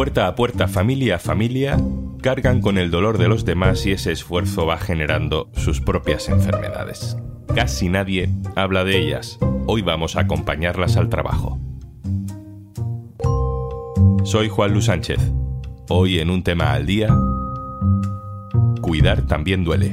Puerta a puerta, familia a familia, cargan con el dolor de los demás y ese esfuerzo va generando sus propias enfermedades. Casi nadie habla de ellas. Hoy vamos a acompañarlas al trabajo. Soy Juan Luis Sánchez. Hoy en un tema al día, cuidar también duele.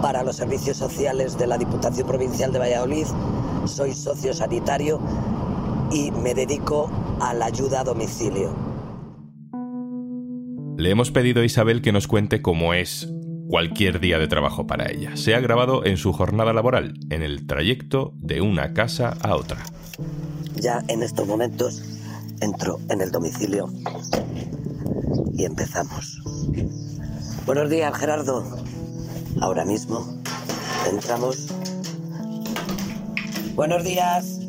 para los servicios sociales de la Diputación Provincial de Valladolid, soy socio sanitario y me dedico a la ayuda a domicilio. Le hemos pedido a Isabel que nos cuente cómo es cualquier día de trabajo para ella. Se ha grabado en su jornada laboral, en el trayecto de una casa a otra. Ya en estos momentos entro en el domicilio y empezamos. Buenos días, Gerardo. Ahora mismo entramos. Buenos días.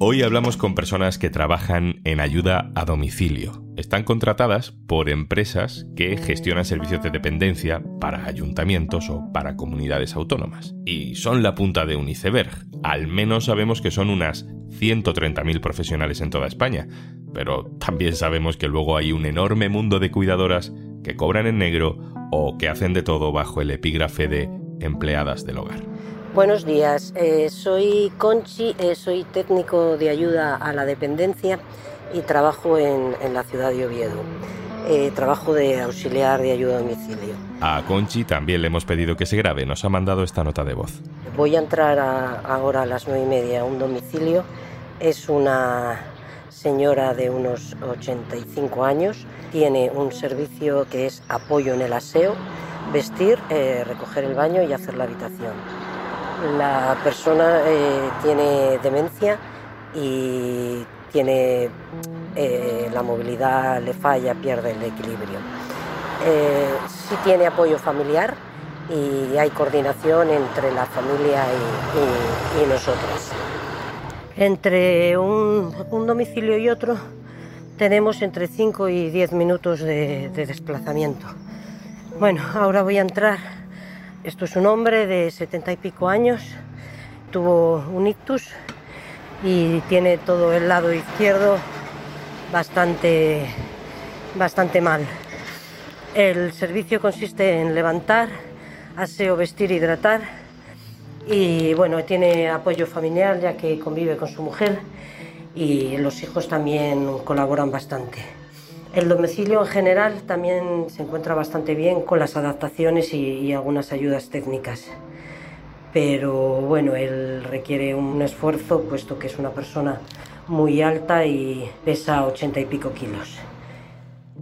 Hoy hablamos con personas que trabajan en ayuda a domicilio. Están contratadas por empresas que gestionan servicios de dependencia para ayuntamientos o para comunidades autónomas. Y son la punta de un iceberg. Al menos sabemos que son unas 130.000 profesionales en toda España. Pero también sabemos que luego hay un enorme mundo de cuidadoras que cobran en negro o que hacen de todo bajo el epígrafe de empleadas del hogar. Buenos días, eh, soy Conchi, eh, soy técnico de ayuda a la dependencia y trabajo en, la ciudad de Oviedo. Eh, trabajo de auxiliar de ayuda a domicilio. A Conchi también le hemos pedido que se grabe, nos ha mandado esta nota de voz. Voy a entrar ahora a las nueve y media a un domicilio. Es una señora de unos 85 años, tiene un servicio que es apoyo en el aseo, vestir, eh, recoger el baño y hacer la habitación. La persona eh, tiene demencia y tiene eh, la movilidad le falla, pierde el equilibrio. sí tiene apoyo familiar y hay coordinación entre la familia y nosotros. Entre un, domicilio y otro tenemos entre 5 y 10 minutos de, desplazamiento. Bueno, ahora voy a entrar. Esto es un hombre de 70 y pico años, tuvo un ictus y tiene todo el lado izquierdo bastante, bastante mal. El servicio consiste en levantar, aseo, vestir, hidratar y bueno, tiene apoyo familiar ya que convive con su mujer y los hijos también colaboran bastante. El domicilio en general también se encuentra bastante bien con las adaptaciones y, algunas ayudas técnicas. Pero bueno, él requiere un esfuerzo puesto que es una persona muy alta y pesa 80 y pico kilos.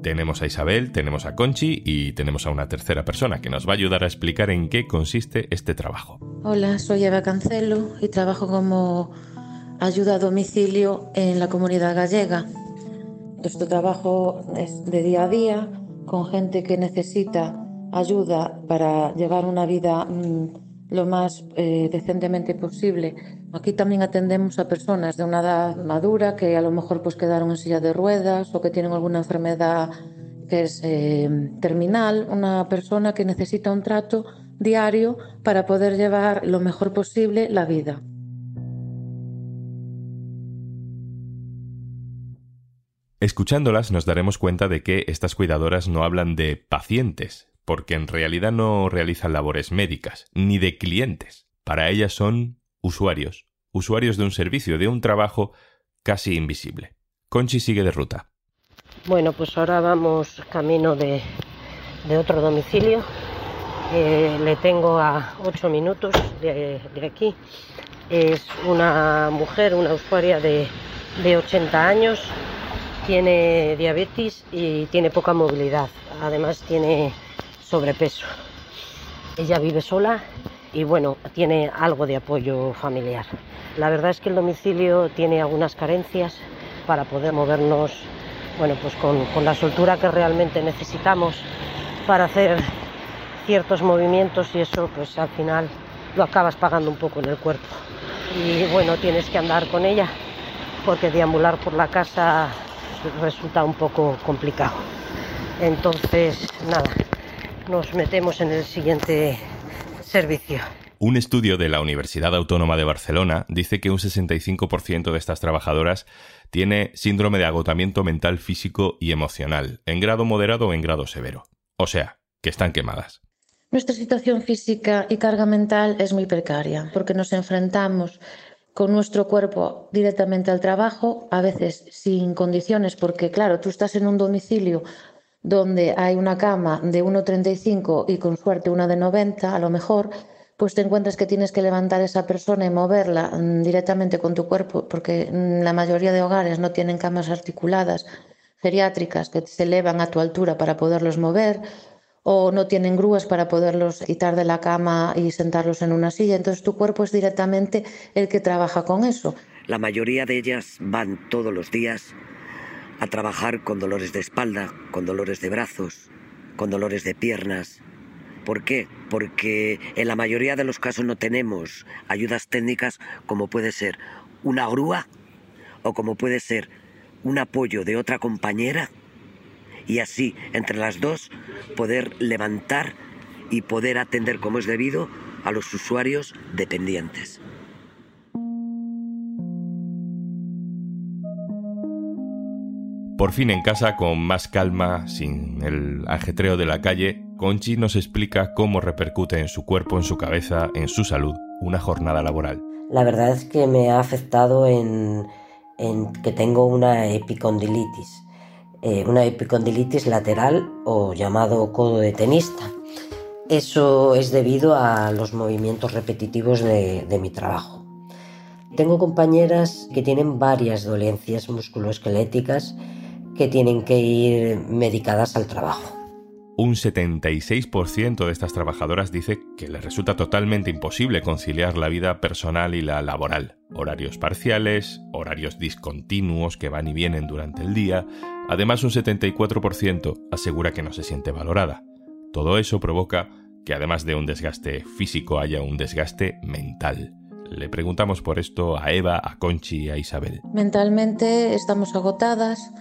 Tenemos a Isabel, tenemos a Conchi y tenemos a una tercera persona que nos va a ayudar a explicar en qué consiste este trabajo. Hola, soy Eva Cancelo y trabajo como ayuda a domicilio en la comunidad gallega. Nuestro trabajo es de día a día con gente que necesita ayuda para llevar una vida mm, lo más eh, decentemente posible. Aquí también atendemos a personas de una edad madura que a lo mejor pues quedaron en silla de ruedas o que tienen alguna enfermedad que es eh, terminal, una persona que necesita un trato diario para poder llevar lo mejor posible la vida. Escuchándolas nos daremos cuenta de que estas cuidadoras no hablan de pacientes, porque en realidad no realizan labores médicas, ni de clientes. Para ellas son usuarios, usuarios de un servicio, de un trabajo casi invisible. Conchi sigue de ruta. Bueno, pues ahora vamos camino de, otro domicilio. le tengo a 8 minutos de, aquí. Es una mujer, una usuaria de, de 80 años, tiene diabetes y tiene poca movilidad. Además tiene sobrepeso. Ella vive sola y bueno, tiene algo de apoyo familiar. La verdad es que el domicilio tiene algunas carencias para poder movernos bueno, pues con, la soltura que realmente necesitamos para hacer ciertos movimientos y eso pues al final lo acabas pagando un poco en el cuerpo. Y bueno, tienes que andar con ella porque deambular por la casa resulta un poco complicado. Entonces, nada, nos metemos en el siguiente servicio. Un estudio de la Universidad Autónoma de Barcelona dice que un 65% de estas trabajadoras tiene síndrome de agotamiento mental, físico y emocional, en grado moderado o en grado severo. O sea, que están quemadas. Nuestra situación física y carga mental es muy precaria porque nos enfrentamos con nuestro cuerpo directamente al trabajo, a veces sin condiciones, porque claro, tú estás en un domicilio donde hay una cama de 1,35 y con suerte una de 90, a lo mejor, pues te encuentras que tienes que levantar a esa persona y moverla mm, directamente con tu cuerpo, porque mm, la mayoría de hogares no tienen camas articuladas geriátricas que se elevan a tu altura para poderlos mover o no tienen grúas para poderlos quitar de la cama y sentarlos en una silla. Entonces tu cuerpo es directamente el que trabaja con eso. La mayoría de ellas van todos los días a trabajar con dolores de espalda, con dolores de brazos, con dolores de piernas. ¿Por qué? Porque en la mayoría de los casos no tenemos ayudas técnicas como puede ser una grúa o como puede ser un apoyo de otra compañera y así, entre las dos, poder levantar y poder atender como es debido a los usuarios dependientes. Por fin en casa, con más calma, sin el ajetreo de la calle, Conchi nos explica cómo repercute en su cuerpo, en su cabeza, en su salud, una jornada laboral. La verdad es que me ha afectado en, que tengo una epicondilitis eh, una epicondilitis lateral o llamado codo de tenista. Eso es debido a los movimientos repetitivos de, de mi trabajo. Tengo compañeras que tienen varias dolencias musculoesqueléticas que tienen que ir medicadas al trabajo. Un 76% de estas trabajadoras dice que les resulta totalmente imposible conciliar la vida personal y la laboral. Horarios parciales, horarios discontinuos que van y vienen durante el día. Además, un 74% asegura que no se siente valorada. Todo eso provoca que además de un desgaste físico haya un desgaste mental. Le preguntamos por esto a Eva, a Conchi y a Isabel. Mentalmente estamos agotadas,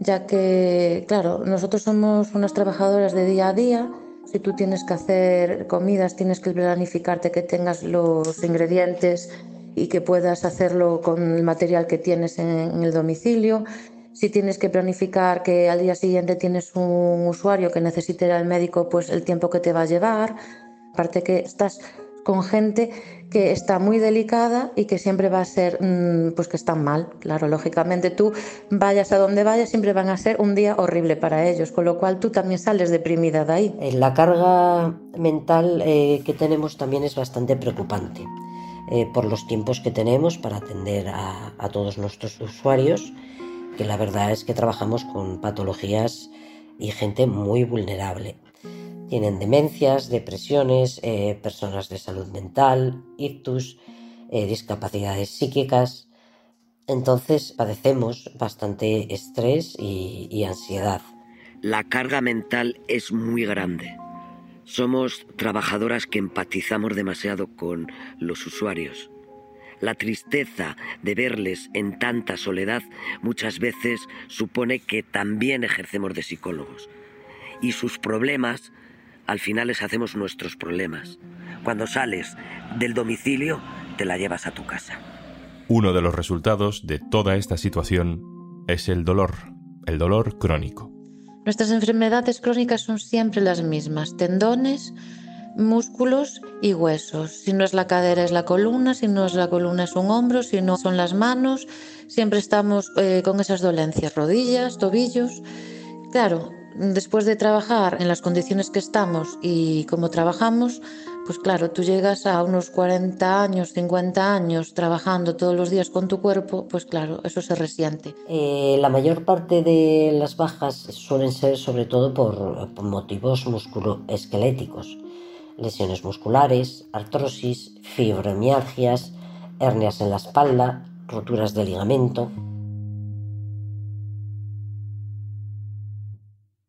ya que, claro, nosotros somos unas trabajadoras de día a día. Si tú tienes que hacer comidas, tienes que planificarte que tengas los ingredientes y que puedas hacerlo con el material que tienes en, el domicilio. Si tienes que planificar que al día siguiente tienes un usuario que necesite ir al médico, pues el tiempo que te va a llevar. Aparte que estás con gente que está muy delicada y que siempre va a ser, mm, pues que están mal. Claro, lógicamente tú vayas a donde vayas, siempre van a ser un día horrible para ellos, con lo cual tú también sales deprimida de ahí. Eh, la carga mental eh, que tenemos también es bastante preocupante eh, por los tiempos que tenemos para atender a, a todos nuestros usuarios, que la verdad es que trabajamos con patologías y gente muy vulnerable. Tienen demencias, depresiones, eh, personas de salud mental, ictus, eh, discapacidades psíquicas. Entonces padecemos bastante estrés y, y ansiedad. La carga mental es muy grande. Somos trabajadoras que empatizamos demasiado con los usuarios. La tristeza de verles en tanta soledad muchas veces supone que también ejercemos de psicólogos. Y sus problemas al final les hacemos nuestros problemas. Cuando sales del domicilio, te la llevas a tu casa. Uno de los resultados de toda esta situación es el dolor, el dolor crónico. Nuestras enfermedades crónicas son siempre las mismas, tendones, músculos y huesos. Si no es la cadera es la columna, si no es la columna es un hombro, si no son las manos, siempre estamos eh, con esas dolencias, rodillas, tobillos. Claro, después de trabajar en las condiciones que estamos y como trabajamos, pues claro, tú llegas a unos 40 años, 50 años trabajando todos los días con tu cuerpo, pues claro, eso se resiente. Eh, la mayor parte de las bajas suelen ser sobre todo por, por motivos musculoesqueléticos, lesiones musculares, artrosis, fibromialgias, hernias en la espalda, roturas de ligamento.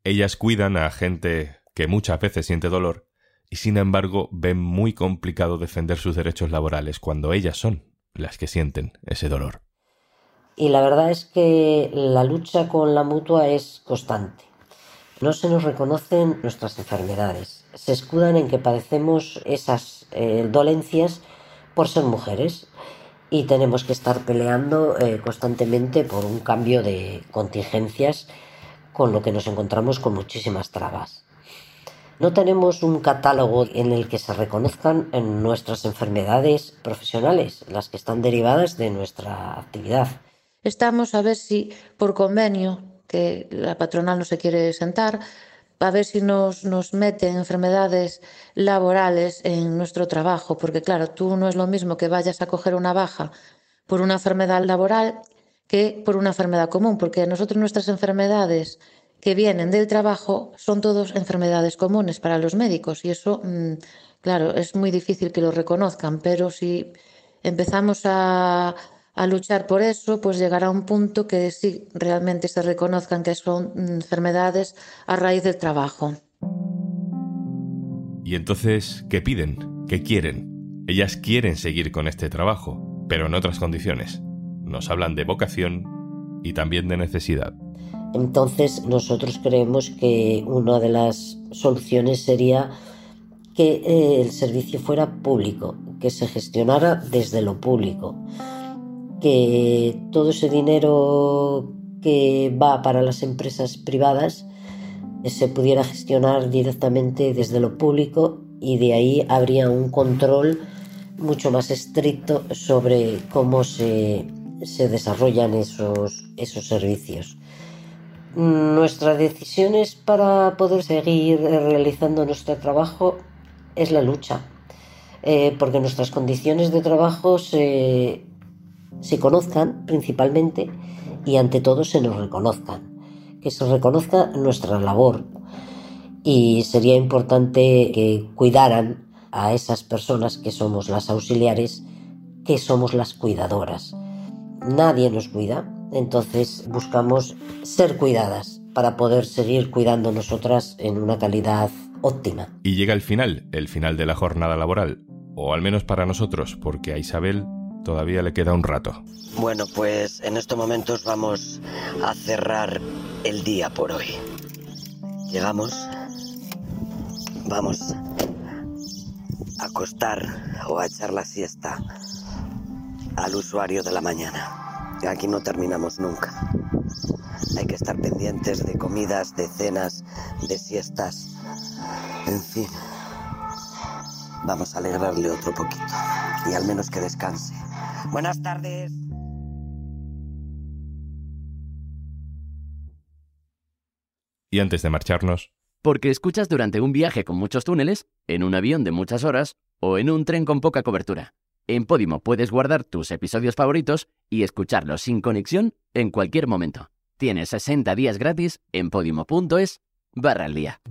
Ellas cuidan a gente que muchas veces siente dolor y sin embargo ven muy complicado defender sus derechos laborales cuando ellas son las que sienten ese dolor. Y la verdad es que la lucha con la mutua es constante. No se nos reconocen nuestras enfermedades. Se escudan en que padecemos esas eh, dolencias por ser mujeres y tenemos que estar peleando eh, constantemente por un cambio de contingencias con lo que nos encontramos con muchísimas trabas. No tenemos un catálogo en el que se reconozcan nuestras enfermedades profesionales, las que están derivadas de nuestra actividad. Estamos a ver si por convenio, que la patronal no se quiere sentar, a ver si nos, nos meten enfermedades laborales en nuestro trabajo, porque claro, tú no es lo mismo que vayas a coger una baja por una enfermedad laboral que por una enfermedad común, porque nosotros nuestras enfermedades que vienen del trabajo son todos enfermedades comunes para los médicos y eso, mm, claro, es muy difícil que lo reconozcan, pero si empezamos a, a luchar por eso, pues llegará un punto que sí realmente se reconozcan que son mm, enfermedades a raíz del trabajo. ¿Y entonces qué piden? ¿Qué quieren? Ellas quieren seguir con este trabajo, pero en otras condiciones. Nos hablan de vocación y también de necesidad. Entonces nosotros creemos que una de las soluciones sería que eh, el servicio fuera público, que se gestionara desde lo público, que todo ese dinero que va para las empresas privadas se pudiera gestionar directamente desde lo público y de ahí habría un control mucho más estricto sobre cómo se, se desarrollan esos, esos servicios. Nuestras decisiones para poder seguir realizando nuestro trabajo es la lucha, eh, porque nuestras condiciones de trabajo se, se conozcan principalmente y ante todo se nos reconozcan, que se reconozca nuestra labor y sería importante que cuidaran a esas personas que somos las auxiliares, que somos las cuidadoras. Nadie nos cuida, entonces buscamos ser cuidadas para poder seguir cuidando nosotras en una calidad óptima. Y llega el final, el final de la jornada laboral, o al menos para nosotros, porque a Isabel todavía le queda un rato. Bueno, pues en estos momentos vamos a cerrar el día por hoy. Llegamos, vamos a acostar o a echar la siesta al usuario de la mañana. Aquí no terminamos nunca. Hay que estar pendientes de comidas, de cenas, de siestas. En fin. Vamos a alegrarle otro poquito. Y al menos que descanse. Buenas tardes. Y antes de marcharnos... Porque escuchas durante un viaje con muchos túneles, en un avión de muchas horas o en un tren con poca cobertura. En Podimo puedes guardar tus episodios favoritos y escucharlos sin conexión en cualquier momento. Tienes 60 días gratis en podimo.es barra al día.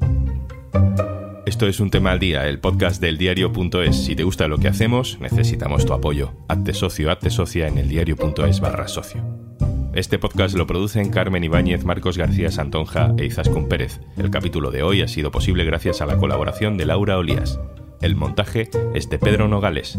Esto es un tema al día, el podcast del diario.es. Si te gusta lo que hacemos, necesitamos tu apoyo. Hazte socio, socia en el diario.es barra socio. Este podcast lo producen Carmen Ibáñez, Marcos García Santonja e Izaskun Pérez. El capítulo de hoy ha sido posible gracias a la colaboración de Laura Olías. El montaje es de Pedro Nogales.